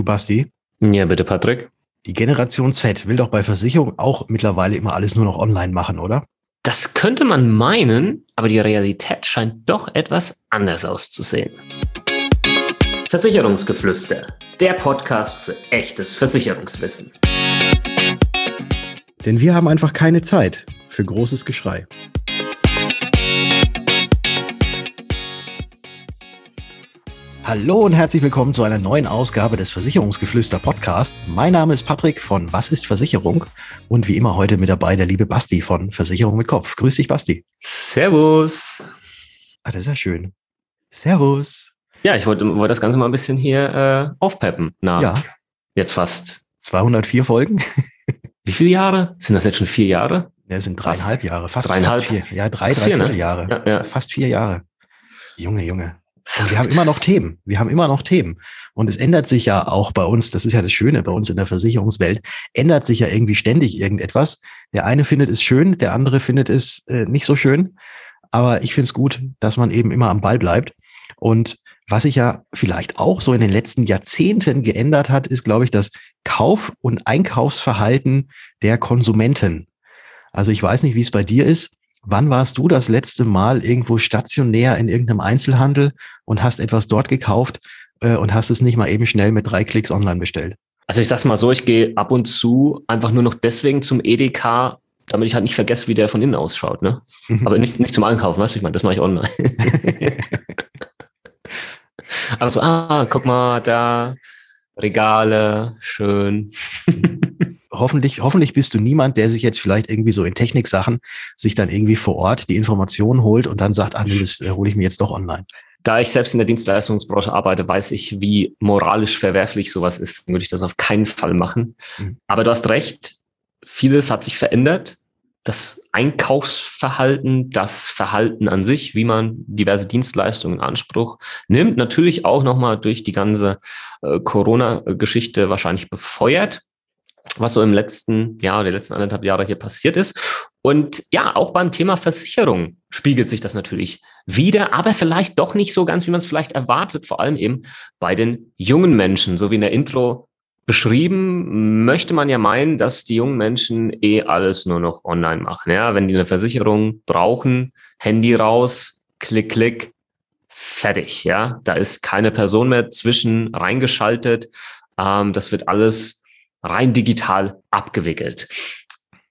Du Basti? Ja, bitte, Patrick. Die Generation Z will doch bei Versicherung auch mittlerweile immer alles nur noch online machen, oder? Das könnte man meinen, aber die Realität scheint doch etwas anders auszusehen. Versicherungsgeflüster, der Podcast für echtes Versicherungswissen. Denn wir haben einfach keine Zeit für großes Geschrei. Hallo und herzlich willkommen zu einer neuen Ausgabe des Versicherungsgeflüster Podcast. Mein Name ist Patrick von Was ist Versicherung? Und wie immer heute mit dabei der liebe Basti von Versicherung mit Kopf. Grüß dich, Basti. Servus. Ah, das ist ja schön. Servus. Ja, ich wollte, wollte das Ganze mal ein bisschen hier äh, aufpeppen nach ja. jetzt fast 204 Folgen. Wie viele Jahre? Sind das jetzt schon vier Jahre? Ja, es sind dreieinhalb Jahre, fast, dreieinhalb. fast vier. Ja, drei, drei ne? Jahre. Ja, ja. Fast vier Jahre. Junge, Junge. Wir haben immer noch Themen. Wir haben immer noch Themen. Und es ändert sich ja auch bei uns, das ist ja das Schöne bei uns in der Versicherungswelt, ändert sich ja irgendwie ständig irgendetwas. Der eine findet es schön, der andere findet es äh, nicht so schön. Aber ich finde es gut, dass man eben immer am Ball bleibt. Und was sich ja vielleicht auch so in den letzten Jahrzehnten geändert hat, ist, glaube ich, das Kauf- und Einkaufsverhalten der Konsumenten. Also ich weiß nicht, wie es bei dir ist. Wann warst du das letzte Mal irgendwo stationär in irgendeinem Einzelhandel und hast etwas dort gekauft äh, und hast es nicht mal eben schnell mit drei Klicks online bestellt? Also ich sag's mal so, ich gehe ab und zu einfach nur noch deswegen zum EDK, damit ich halt nicht vergesse, wie der von innen ausschaut, ne? Aber nicht, nicht zum Einkaufen, weißt du, ich meine, das mache ich online. also, ah, guck mal, da, Regale, schön hoffentlich, hoffentlich bist du niemand, der sich jetzt vielleicht irgendwie so in Techniksachen sich dann irgendwie vor Ort die Informationen holt und dann sagt, ah nee, das äh, hole ich mir jetzt doch online. Da ich selbst in der Dienstleistungsbranche arbeite, weiß ich, wie moralisch verwerflich sowas ist. Würde ich das auf keinen Fall machen. Mhm. Aber du hast recht, vieles hat sich verändert. Das Einkaufsverhalten, das Verhalten an sich, wie man diverse Dienstleistungen in Anspruch nimmt, natürlich auch nochmal durch die ganze äh, Corona-Geschichte wahrscheinlich befeuert was so im letzten Jahr, der letzten anderthalb Jahre hier passiert ist. Und ja, auch beim Thema Versicherung spiegelt sich das natürlich wieder, aber vielleicht doch nicht so ganz, wie man es vielleicht erwartet, vor allem eben bei den jungen Menschen. So wie in der Intro beschrieben, möchte man ja meinen, dass die jungen Menschen eh alles nur noch online machen. Ja, wenn die eine Versicherung brauchen, Handy raus, klick, klick, fertig. Ja, da ist keine Person mehr zwischen reingeschaltet. Ähm, das wird alles rein digital abgewickelt.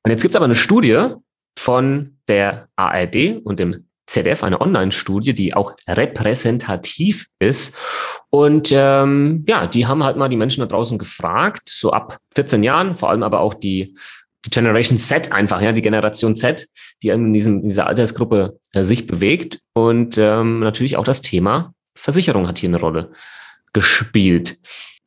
Und jetzt gibt es aber eine Studie von der ARD und dem ZDF, eine Online-Studie, die auch repräsentativ ist. Und ähm, ja, die haben halt mal die Menschen da draußen gefragt, so ab 14 Jahren, vor allem aber auch die, die Generation Z einfach, ja, die Generation Z, die in diesem, dieser Altersgruppe äh, sich bewegt. Und ähm, natürlich auch das Thema Versicherung hat hier eine Rolle gespielt.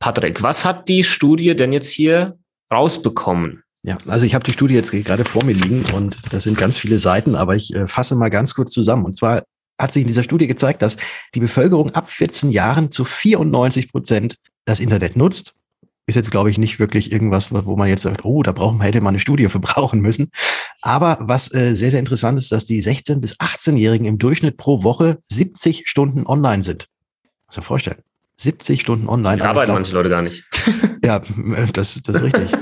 Patrick, was hat die Studie denn jetzt hier rausbekommen? Ja, also ich habe die Studie jetzt gerade vor mir liegen und das sind ganz viele Seiten, aber ich äh, fasse mal ganz kurz zusammen. Und zwar hat sich in dieser Studie gezeigt, dass die Bevölkerung ab 14 Jahren zu 94 Prozent das Internet nutzt. Ist jetzt, glaube ich, nicht wirklich irgendwas, wo man jetzt sagt, oh, da brauchen, hätte man eine Studie für brauchen müssen. Aber was äh, sehr, sehr interessant ist, dass die 16- bis 18-Jährigen im Durchschnitt pro Woche 70 Stunden online sind. Muss man vorstellen. 70 Stunden online. Da arbeiten glaub, manche Leute gar nicht. ja, das, das ist richtig.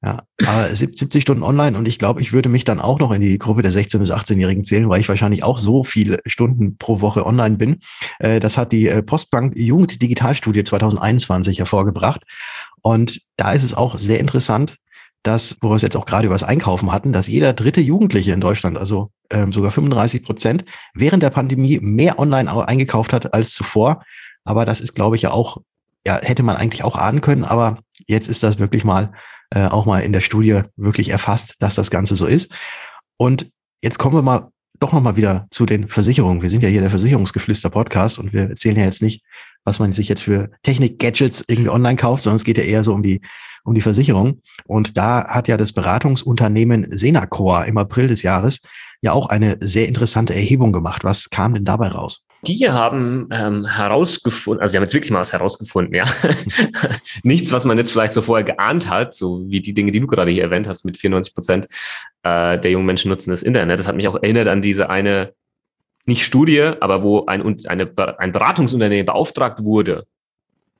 Ja, aber 70 Stunden online und ich glaube, ich würde mich dann auch noch in die Gruppe der 16- bis 18-Jährigen zählen, weil ich wahrscheinlich auch so viele Stunden pro Woche online bin. Äh, das hat die äh, Postbank Jugend Digitalstudie 2021 hervorgebracht. Und da ist es auch sehr interessant, dass, wo wir es jetzt auch gerade über das Einkaufen hatten, dass jeder dritte Jugendliche in Deutschland, also ähm, sogar 35 Prozent, während der Pandemie mehr online eingekauft hat als zuvor. Aber das ist, glaube ich, ja auch, ja, hätte man eigentlich auch ahnen können, aber jetzt ist das wirklich mal äh, auch mal in der Studie wirklich erfasst, dass das Ganze so ist. Und jetzt kommen wir mal doch nochmal wieder zu den Versicherungen. Wir sind ja hier der Versicherungsgeflüster-Podcast und wir erzählen ja jetzt nicht, was man sich jetzt für Technik-Gadgets irgendwie online kauft, sondern es geht ja eher so um die, um die Versicherung. Und da hat ja das Beratungsunternehmen Senacor im April des Jahres ja auch eine sehr interessante Erhebung gemacht. Was kam denn dabei raus? Die haben ähm, herausgefunden, also sie haben jetzt wirklich mal was herausgefunden, ja. Nichts, was man jetzt vielleicht so vorher geahnt hat, so wie die Dinge, die du gerade hier erwähnt hast, mit 94 Prozent äh, der jungen Menschen nutzen das Internet. Das hat mich auch erinnert an diese eine, nicht Studie, aber wo ein, eine, ein Beratungsunternehmen beauftragt wurde,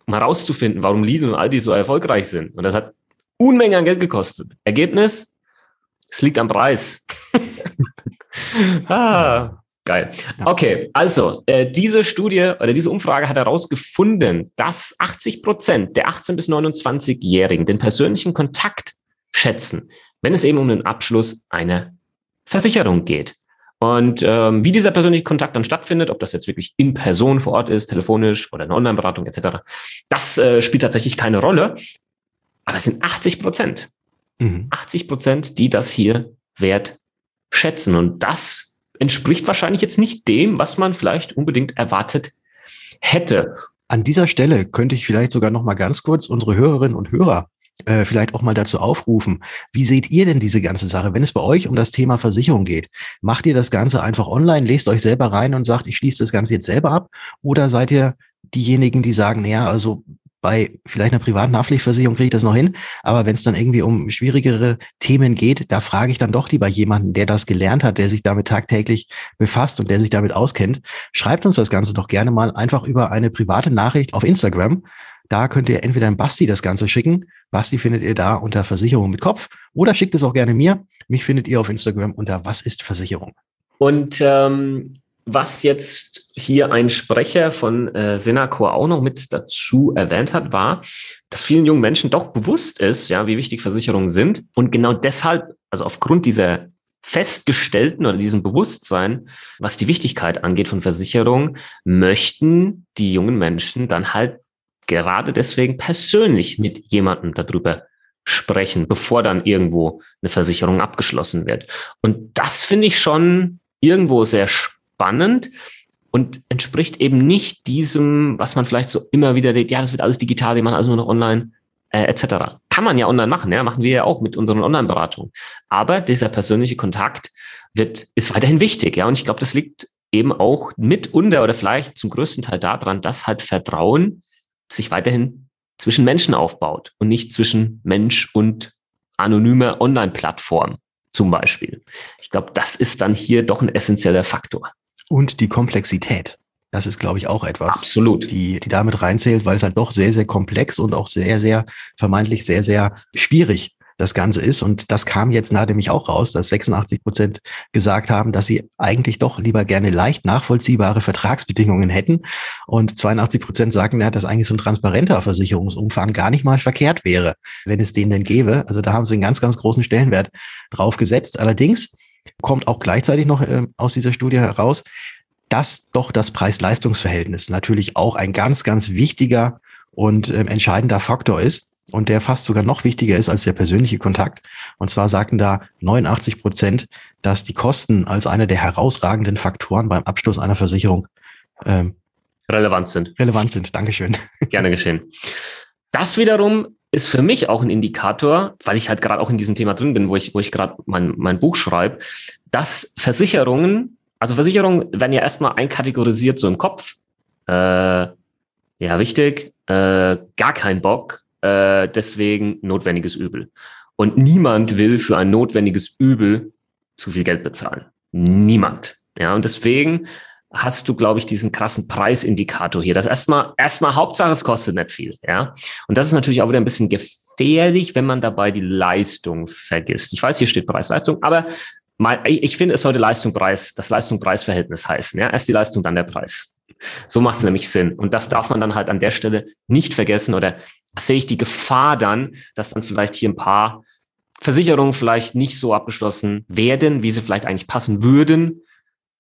um herauszufinden, warum Lidl und Aldi so erfolgreich sind. Und das hat Unmengen an Geld gekostet. Ergebnis, es liegt am Preis. ah, geil. Okay, also äh, diese Studie oder diese Umfrage hat herausgefunden, dass 80 Prozent der 18 bis 29-Jährigen den persönlichen Kontakt schätzen, wenn es eben um den Abschluss einer Versicherung geht. Und ähm, wie dieser persönliche Kontakt dann stattfindet, ob das jetzt wirklich in Person vor Ort ist, telefonisch oder eine Online-Beratung etc., das äh, spielt tatsächlich keine Rolle. Aber es sind 80 Prozent. Mhm. 80 Prozent, die das hier wert schätzen. Und das entspricht wahrscheinlich jetzt nicht dem, was man vielleicht unbedingt erwartet hätte. An dieser Stelle könnte ich vielleicht sogar noch mal ganz kurz unsere Hörerinnen und Hörer äh, vielleicht auch mal dazu aufrufen. Wie seht ihr denn diese ganze Sache, wenn es bei euch um das Thema Versicherung geht? Macht ihr das Ganze einfach online, lest euch selber rein und sagt, ich schließe das Ganze jetzt selber ab? Oder seid ihr diejenigen, die sagen, naja, also bei vielleicht einer privaten Haftpflichtversicherung kriege ich das noch hin, aber wenn es dann irgendwie um schwierigere Themen geht, da frage ich dann doch lieber jemanden, der das gelernt hat, der sich damit tagtäglich befasst und der sich damit auskennt. Schreibt uns das Ganze doch gerne mal einfach über eine private Nachricht auf Instagram. Da könnt ihr entweder ein Basti das Ganze schicken. Basti findet ihr da unter Versicherung mit Kopf oder schickt es auch gerne mir. Mich findet ihr auf Instagram unter Was ist Versicherung? Und ähm, was jetzt hier ein Sprecher von äh, Senacor auch noch mit dazu erwähnt hat, war, dass vielen jungen Menschen doch bewusst ist, ja, wie wichtig Versicherungen sind. Und genau deshalb, also aufgrund dieser festgestellten oder diesem Bewusstsein, was die Wichtigkeit angeht von Versicherungen, möchten die jungen Menschen dann halt gerade deswegen persönlich mit jemandem darüber sprechen, bevor dann irgendwo eine Versicherung abgeschlossen wird. Und das finde ich schon irgendwo sehr spannend spannend und entspricht eben nicht diesem, was man vielleicht so immer wieder denkt, ja, das wird alles digital, die machen also nur noch online, äh, etc. Kann man ja online machen, ja, machen wir ja auch mit unseren Online-Beratungen. Aber dieser persönliche Kontakt wird, ist weiterhin wichtig, ja, und ich glaube, das liegt eben auch mitunter oder vielleicht zum größten Teil daran, dass halt Vertrauen sich weiterhin zwischen Menschen aufbaut und nicht zwischen Mensch und anonymer Online-Plattform zum Beispiel. Ich glaube, das ist dann hier doch ein essentieller Faktor. Und die Komplexität. Das ist, glaube ich, auch etwas, Absolut. Die, die damit reinzählt, weil es halt doch sehr, sehr komplex und auch sehr, sehr vermeintlich sehr, sehr schwierig das Ganze ist. Und das kam jetzt nämlich auch raus, dass 86 Prozent gesagt haben, dass sie eigentlich doch lieber gerne leicht nachvollziehbare Vertragsbedingungen hätten. Und 82 Prozent sagen, ja, dass eigentlich so ein transparenter Versicherungsumfang gar nicht mal verkehrt wäre, wenn es den denn gäbe. Also da haben sie einen ganz, ganz großen Stellenwert drauf gesetzt. Allerdings kommt auch gleichzeitig noch äh, aus dieser Studie heraus, dass doch das Preis-Leistungs-Verhältnis natürlich auch ein ganz, ganz wichtiger und äh, entscheidender Faktor ist und der fast sogar noch wichtiger ist als der persönliche Kontakt. Und zwar sagten da 89 Prozent, dass die Kosten als einer der herausragenden Faktoren beim Abschluss einer Versicherung ähm, relevant sind. Relevant sind. Dankeschön. Gerne geschehen. Das wiederum ist für mich auch ein Indikator, weil ich halt gerade auch in diesem Thema drin bin, wo ich, wo ich gerade mein, mein Buch schreibe, dass Versicherungen, also Versicherungen werden ja erstmal einkategorisiert so im Kopf. Äh, ja, wichtig, äh, gar kein Bock, äh, deswegen notwendiges Übel. Und niemand will für ein notwendiges Übel zu viel Geld bezahlen. Niemand. Ja, und deswegen hast du, glaube ich, diesen krassen Preisindikator hier. Das erstmal, erstmal Hauptsache, es kostet nicht viel. Ja. Und das ist natürlich auch wieder ein bisschen gefährlich, wenn man dabei die Leistung vergisst. Ich weiß, hier steht Preis-Leistung, aber mal, ich, ich finde, es sollte Leistung-Preis, das Leistung-Preis-Verhältnis heißen. Ja. Erst die Leistung, dann der Preis. So macht es nämlich Sinn. Und das darf man dann halt an der Stelle nicht vergessen oder sehe ich die Gefahr dann, dass dann vielleicht hier ein paar Versicherungen vielleicht nicht so abgeschlossen werden, wie sie vielleicht eigentlich passen würden,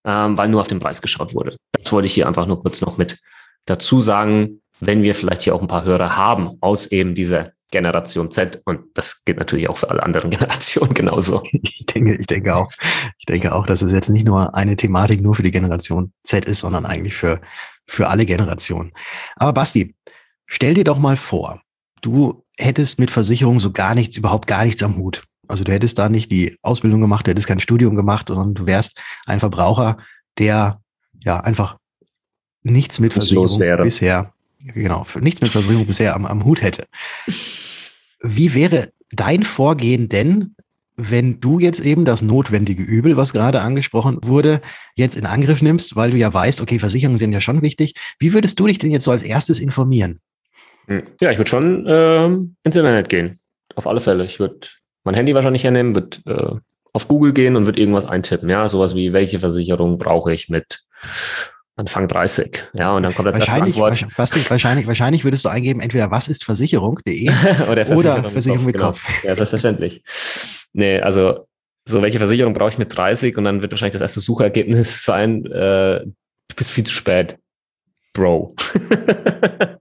ähm, weil nur auf den Preis geschaut wurde. Das wollte ich hier einfach nur kurz noch mit dazu sagen, wenn wir vielleicht hier auch ein paar Hörer haben aus eben dieser Generation Z und das gilt natürlich auch für alle anderen Generationen genauso. Ich denke, ich denke auch, ich denke auch, dass es jetzt nicht nur eine Thematik nur für die Generation Z ist, sondern eigentlich für, für alle Generationen. Aber Basti, stell dir doch mal vor, du hättest mit Versicherung so gar nichts, überhaupt gar nichts am Hut. Also du hättest da nicht die Ausbildung gemacht, du hättest kein Studium gemacht, sondern du wärst ein Verbraucher, der ja einfach nichts mit Versicherung bisher, genau, nichts mit Versicherung bisher am, am Hut hätte. Wie wäre dein Vorgehen denn, wenn du jetzt eben das notwendige Übel, was gerade angesprochen wurde, jetzt in Angriff nimmst, weil du ja weißt, okay, Versicherungen sind ja schon wichtig. Wie würdest du dich denn jetzt so als erstes informieren? Hm. Ja, ich würde schon äh, ins Internet gehen. Auf alle Fälle. Ich würde mein Handy wahrscheinlich hernehmen, würde äh, auf Google gehen und würde irgendwas eintippen. Ja, sowas wie, welche Versicherung brauche ich mit Anfang 30. Ja, und dann kommt als wahrscheinlich, Antwort. Wahrscheinlich, wahrscheinlich, wahrscheinlich würdest du eingeben, entweder was ist Versicherung.de oder Versicherung, oder Versicherung mit Kopf. Kopf. Genau. Ja, selbstverständlich. nee, also so, welche Versicherung brauche ich mit 30? Und dann wird wahrscheinlich das erste Suchergebnis sein, äh, du bist viel zu spät. Bro.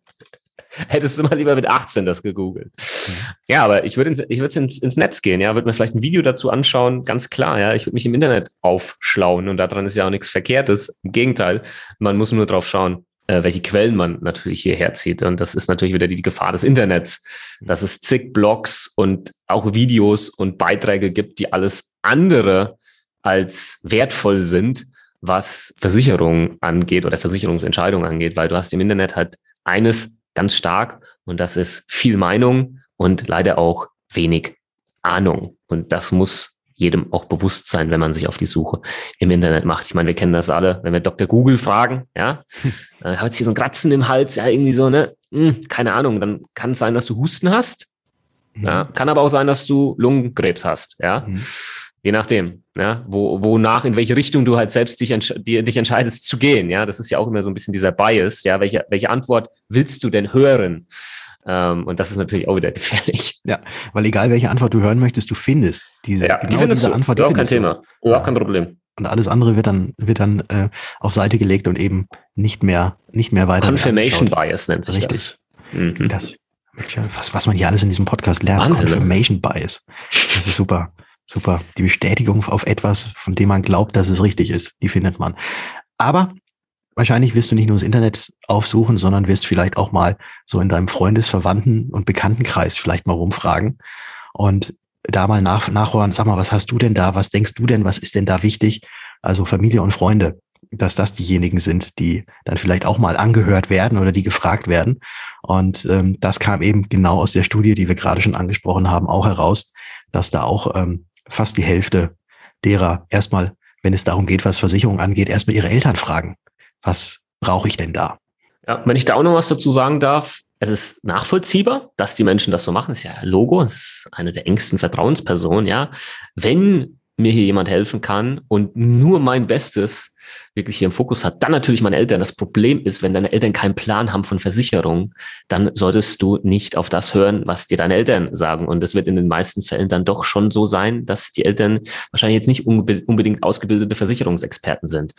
Hättest du mal lieber mit 18 das gegoogelt. Mhm. Ja, aber ich würde ins, ich würde ins, ins Netz gehen, ja, würde mir vielleicht ein Video dazu anschauen, ganz klar, ja. Ich würde mich im Internet aufschlauen und daran ist ja auch nichts Verkehrtes. Im Gegenteil, man muss nur drauf schauen, äh, welche Quellen man natürlich hierher zieht. Und das ist natürlich wieder die, die Gefahr des Internets, dass es zig Blogs und auch Videos und Beiträge gibt, die alles andere als wertvoll sind, was Versicherungen angeht oder Versicherungsentscheidungen angeht, weil du hast im Internet halt eines ganz stark und das ist viel Meinung und leider auch wenig Ahnung. Und das muss jedem auch bewusst sein, wenn man sich auf die Suche im Internet macht. Ich meine, wir kennen das alle, wenn wir Dr. Google fragen, ja, äh, hat hier so ein Kratzen im Hals, ja, irgendwie so, ne, hm, keine Ahnung, dann kann es sein, dass du Husten hast, mhm. ja, kann aber auch sein, dass du Lungenkrebs hast, ja. Mhm. Je nachdem, ja, wo, wonach, in welche Richtung du halt selbst dich, entsch die, dich entscheidest zu gehen. Ja, das ist ja auch immer so ein bisschen dieser Bias. Ja, welche, welche Antwort willst du denn hören? Ähm, und das ist natürlich auch wieder gefährlich. Ja, weil egal welche Antwort du hören möchtest, du findest diese, ja, genau die findest diese du. Antwort. Überhaupt kein Thema. Überhaupt kein Problem. Und alles andere wird dann, wird dann äh, auf Seite gelegt und eben nicht mehr, nicht mehr weiter. Confirmation Bias nennt sich Richtig. das. Mhm. Das, was, was man hier alles in diesem Podcast lernt. Wahnsinn, ne? Confirmation ne? Bias. Das ist super. Super. Die Bestätigung auf etwas, von dem man glaubt, dass es richtig ist, die findet man. Aber wahrscheinlich wirst du nicht nur das Internet aufsuchen, sondern wirst vielleicht auch mal so in deinem Freundes-, Verwandten- und Bekanntenkreis vielleicht mal rumfragen und da mal nach, nachhören, sag mal, was hast du denn da? Was denkst du denn? Was ist denn da wichtig? Also Familie und Freunde, dass das diejenigen sind, die dann vielleicht auch mal angehört werden oder die gefragt werden. Und ähm, das kam eben genau aus der Studie, die wir gerade schon angesprochen haben, auch heraus, dass da auch ähm, fast die Hälfte derer erstmal, wenn es darum geht, was Versicherung angeht, erstmal ihre Eltern fragen. Was brauche ich denn da? Ja, wenn ich da auch noch was dazu sagen darf, es ist nachvollziehbar, dass die Menschen das so machen. Das ist ja Logo, es ist eine der engsten Vertrauenspersonen, ja. Wenn mir hier jemand helfen kann und nur mein Bestes wirklich hier im Fokus hat. Dann natürlich meine Eltern. Das Problem ist, wenn deine Eltern keinen Plan haben von Versicherung, dann solltest du nicht auf das hören, was dir deine Eltern sagen. Und es wird in den meisten Fällen dann doch schon so sein, dass die Eltern wahrscheinlich jetzt nicht unbedingt ausgebildete Versicherungsexperten sind.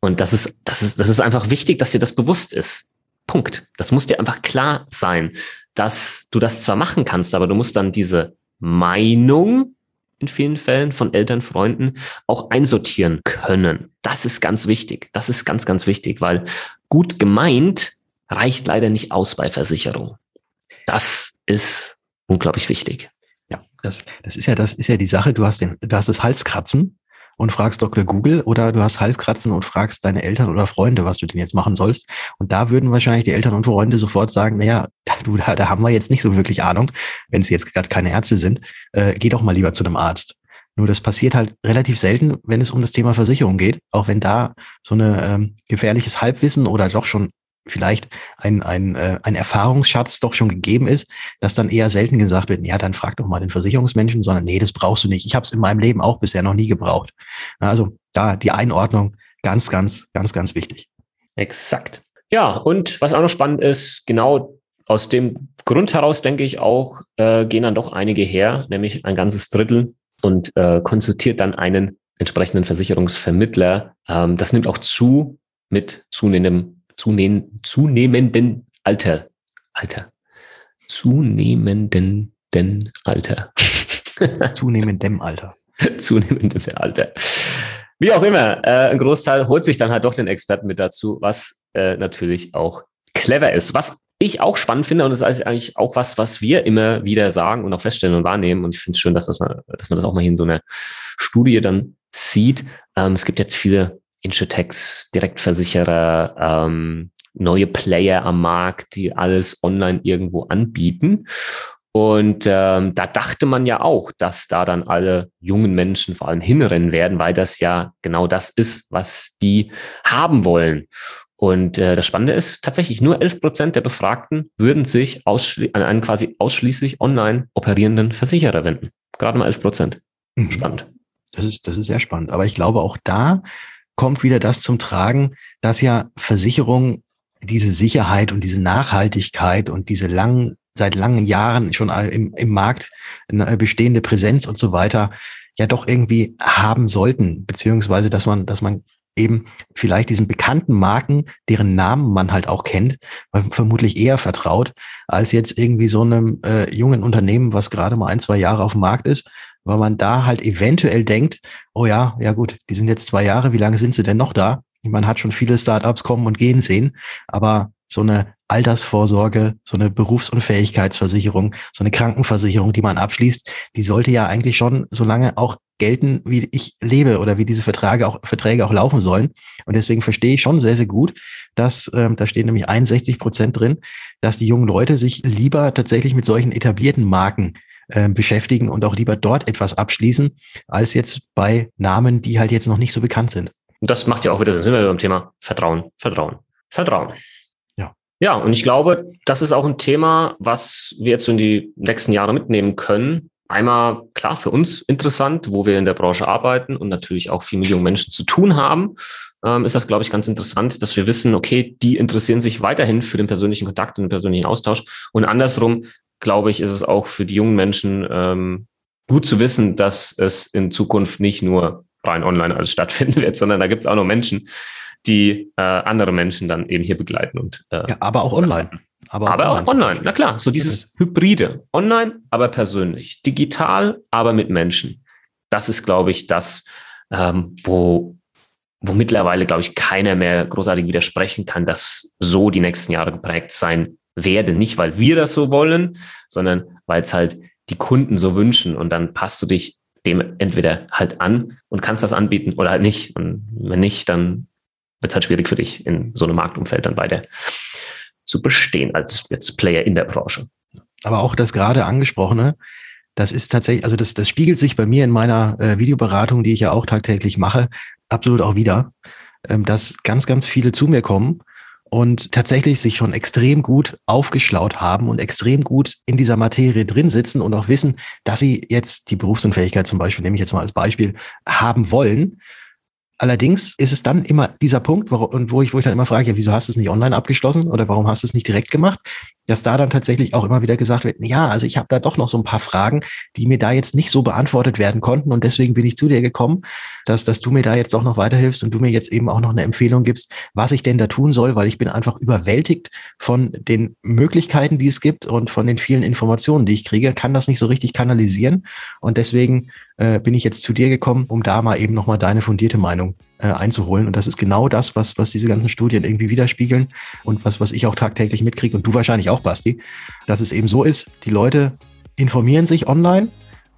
Und das ist, das ist, das ist einfach wichtig, dass dir das bewusst ist. Punkt. Das muss dir einfach klar sein, dass du das zwar machen kannst, aber du musst dann diese Meinung in vielen Fällen von Eltern, Freunden auch einsortieren können. Das ist ganz wichtig. Das ist ganz, ganz wichtig, weil gut gemeint reicht leider nicht aus bei Versicherung. Das ist unglaublich wichtig. Ja, das, das ist ja, das ist ja die Sache. Du hast den, du hast das Halskratzen und fragst Dr. Google oder du hast Halskratzen und fragst deine Eltern oder Freunde, was du denn jetzt machen sollst. Und da würden wahrscheinlich die Eltern und Freunde sofort sagen, naja, du, da, da haben wir jetzt nicht so wirklich Ahnung, wenn es jetzt gerade keine Ärzte sind, äh, geh doch mal lieber zu einem Arzt. Nur das passiert halt relativ selten, wenn es um das Thema Versicherung geht, auch wenn da so eine ähm, gefährliches Halbwissen oder doch schon vielleicht ein, ein, äh, ein Erfahrungsschatz doch schon gegeben ist, dass dann eher selten gesagt wird, ja, dann frag doch mal den Versicherungsmenschen, sondern nee, das brauchst du nicht. Ich habe es in meinem Leben auch bisher noch nie gebraucht. Also da die Einordnung ganz, ganz, ganz, ganz wichtig. Exakt. Ja, und was auch noch spannend ist, genau aus dem Grund heraus, denke ich auch, äh, gehen dann doch einige her, nämlich ein ganzes Drittel und äh, konsultiert dann einen entsprechenden Versicherungsvermittler. Ähm, das nimmt auch zu mit zunehmendem zunehm, zunehmenden Alter. Alter. Zunehmenden Alter. Zunehmendem Alter. Zunehmendem Alter. Wie auch immer, äh, ein Großteil holt sich dann halt doch den Experten mit dazu, was äh, natürlich auch clever ist. Was ich auch spannend finde, und das ist eigentlich auch was, was wir immer wieder sagen und auch feststellen und wahrnehmen. Und ich finde es schön, dass, das mal, dass man das auch mal hier in so einer Studie dann sieht. Ähm, es gibt jetzt viele Insurtechs, Direktversicherer, ähm, neue Player am Markt, die alles online irgendwo anbieten. Und ähm, da dachte man ja auch, dass da dann alle jungen Menschen vor allem hinrennen werden, weil das ja genau das ist, was die haben wollen. Und äh, das Spannende ist tatsächlich, nur 11 Prozent der Befragten würden sich an einen quasi ausschließlich online operierenden Versicherer wenden. Gerade mal 11 Prozent. Mhm. Spannend. Das ist, das ist sehr spannend. Aber ich glaube, auch da kommt wieder das zum Tragen, dass ja Versicherungen diese Sicherheit und diese Nachhaltigkeit und diese langen, seit langen Jahren schon im, im Markt bestehende Präsenz und so weiter ja doch irgendwie haben sollten, beziehungsweise dass man, dass man eben vielleicht diesen bekannten Marken, deren Namen man halt auch kennt, vermutlich eher vertraut, als jetzt irgendwie so einem äh, jungen Unternehmen, was gerade mal ein, zwei Jahre auf dem Markt ist, weil man da halt eventuell denkt, oh ja, ja gut, die sind jetzt zwei Jahre, wie lange sind sie denn noch da? Man hat schon viele Startups kommen und gehen sehen, aber so eine Altersvorsorge, so eine Berufsunfähigkeitsversicherung, so eine Krankenversicherung, die man abschließt, die sollte ja eigentlich schon so lange auch gelten, wie ich lebe oder wie diese Verträge auch, Verträge auch laufen sollen. Und deswegen verstehe ich schon sehr, sehr gut, dass, ähm, da stehen nämlich 61 Prozent drin, dass die jungen Leute sich lieber tatsächlich mit solchen etablierten Marken äh, beschäftigen und auch lieber dort etwas abschließen, als jetzt bei Namen, die halt jetzt noch nicht so bekannt sind. Das macht ja auch wieder Sinn. Sind wir beim Thema Vertrauen, Vertrauen, Vertrauen. Ja. Ja, und ich glaube, das ist auch ein Thema, was wir jetzt in die nächsten Jahre mitnehmen können. Einmal klar für uns interessant, wo wir in der Branche arbeiten und natürlich auch viel mit jungen Menschen zu tun haben, ähm, ist das, glaube ich, ganz interessant, dass wir wissen, okay, die interessieren sich weiterhin für den persönlichen Kontakt und den persönlichen Austausch. Und andersrum, glaube ich, ist es auch für die jungen Menschen ähm, gut zu wissen, dass es in Zukunft nicht nur rein online alles stattfinden wird, sondern da gibt es auch noch Menschen, die äh, andere Menschen dann eben hier begleiten und äh, ja, aber auch online. Aber, aber auch, online. auch online. Na klar, so dieses Hybride. Online, aber persönlich. Digital, aber mit Menschen. Das ist, glaube ich, das, ähm, wo, wo mittlerweile, glaube ich, keiner mehr großartig widersprechen kann, dass so die nächsten Jahre geprägt sein werden. Nicht, weil wir das so wollen, sondern weil es halt die Kunden so wünschen. Und dann passt du dich dem entweder halt an und kannst das anbieten oder halt nicht. Und wenn nicht, dann wird es halt schwierig für dich in so einem Marktumfeld dann weiter zu bestehen als jetzt Player in der Branche. Aber auch das gerade angesprochene, das ist tatsächlich, also das, das spiegelt sich bei mir in meiner äh, Videoberatung, die ich ja auch tagtäglich mache, absolut auch wieder, ähm, dass ganz, ganz viele zu mir kommen und tatsächlich sich schon extrem gut aufgeschlaut haben und extrem gut in dieser Materie drin sitzen und auch wissen, dass sie jetzt die Berufsunfähigkeit zum Beispiel, nehme ich jetzt mal als Beispiel, haben wollen Allerdings ist es dann immer dieser Punkt, wo, und wo ich, wo ich dann immer frage, ja, wieso hast du es nicht online abgeschlossen oder warum hast du es nicht direkt gemacht? Dass da dann tatsächlich auch immer wieder gesagt wird, ja, also ich habe da doch noch so ein paar Fragen, die mir da jetzt nicht so beantwortet werden konnten und deswegen bin ich zu dir gekommen, dass, dass du mir da jetzt auch noch weiterhilfst und du mir jetzt eben auch noch eine Empfehlung gibst, was ich denn da tun soll, weil ich bin einfach überwältigt von den Möglichkeiten, die es gibt und von den vielen Informationen, die ich kriege, kann das nicht so richtig kanalisieren und deswegen äh, bin ich jetzt zu dir gekommen, um da mal eben nochmal deine fundierte Meinung äh, einzuholen. Und das ist genau das, was, was diese ganzen Studien irgendwie widerspiegeln und was, was ich auch tagtäglich mitkriege und du wahrscheinlich auch, Basti, dass es eben so ist, die Leute informieren sich online,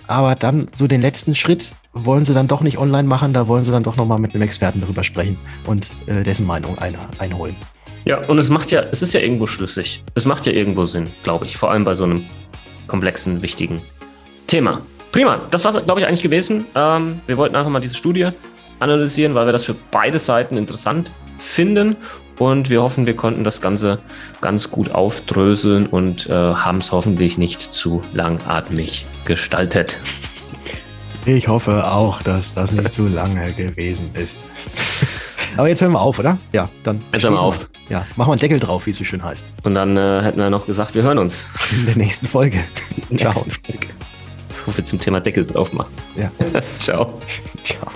aber dann so den letzten Schritt wollen sie dann doch nicht online machen, da wollen sie dann doch nochmal mit einem Experten darüber sprechen und äh, dessen Meinung ein, einholen. Ja, und es macht ja, es ist ja irgendwo schlüssig. Es macht ja irgendwo Sinn, glaube ich, vor allem bei so einem komplexen, wichtigen Thema. Prima, das war es, glaube ich, eigentlich gewesen. Ähm, wir wollten einfach mal diese Studie analysieren, weil wir das für beide Seiten interessant finden. Und wir hoffen, wir konnten das Ganze ganz gut aufdröseln und äh, haben es hoffentlich nicht zu langatmig gestaltet. Ich hoffe auch, dass das nicht zu lange gewesen ist. Aber jetzt hören wir auf, oder? Ja, dann. Jetzt hören wir auf. Ja, machen wir einen Deckel drauf, wie es so schön heißt. Und dann äh, hätten wir noch gesagt, wir hören uns. In der nächsten Folge. Ciao. Folge. Wir zum Thema Deckel drauf machen. Ja. Ciao. Ciao.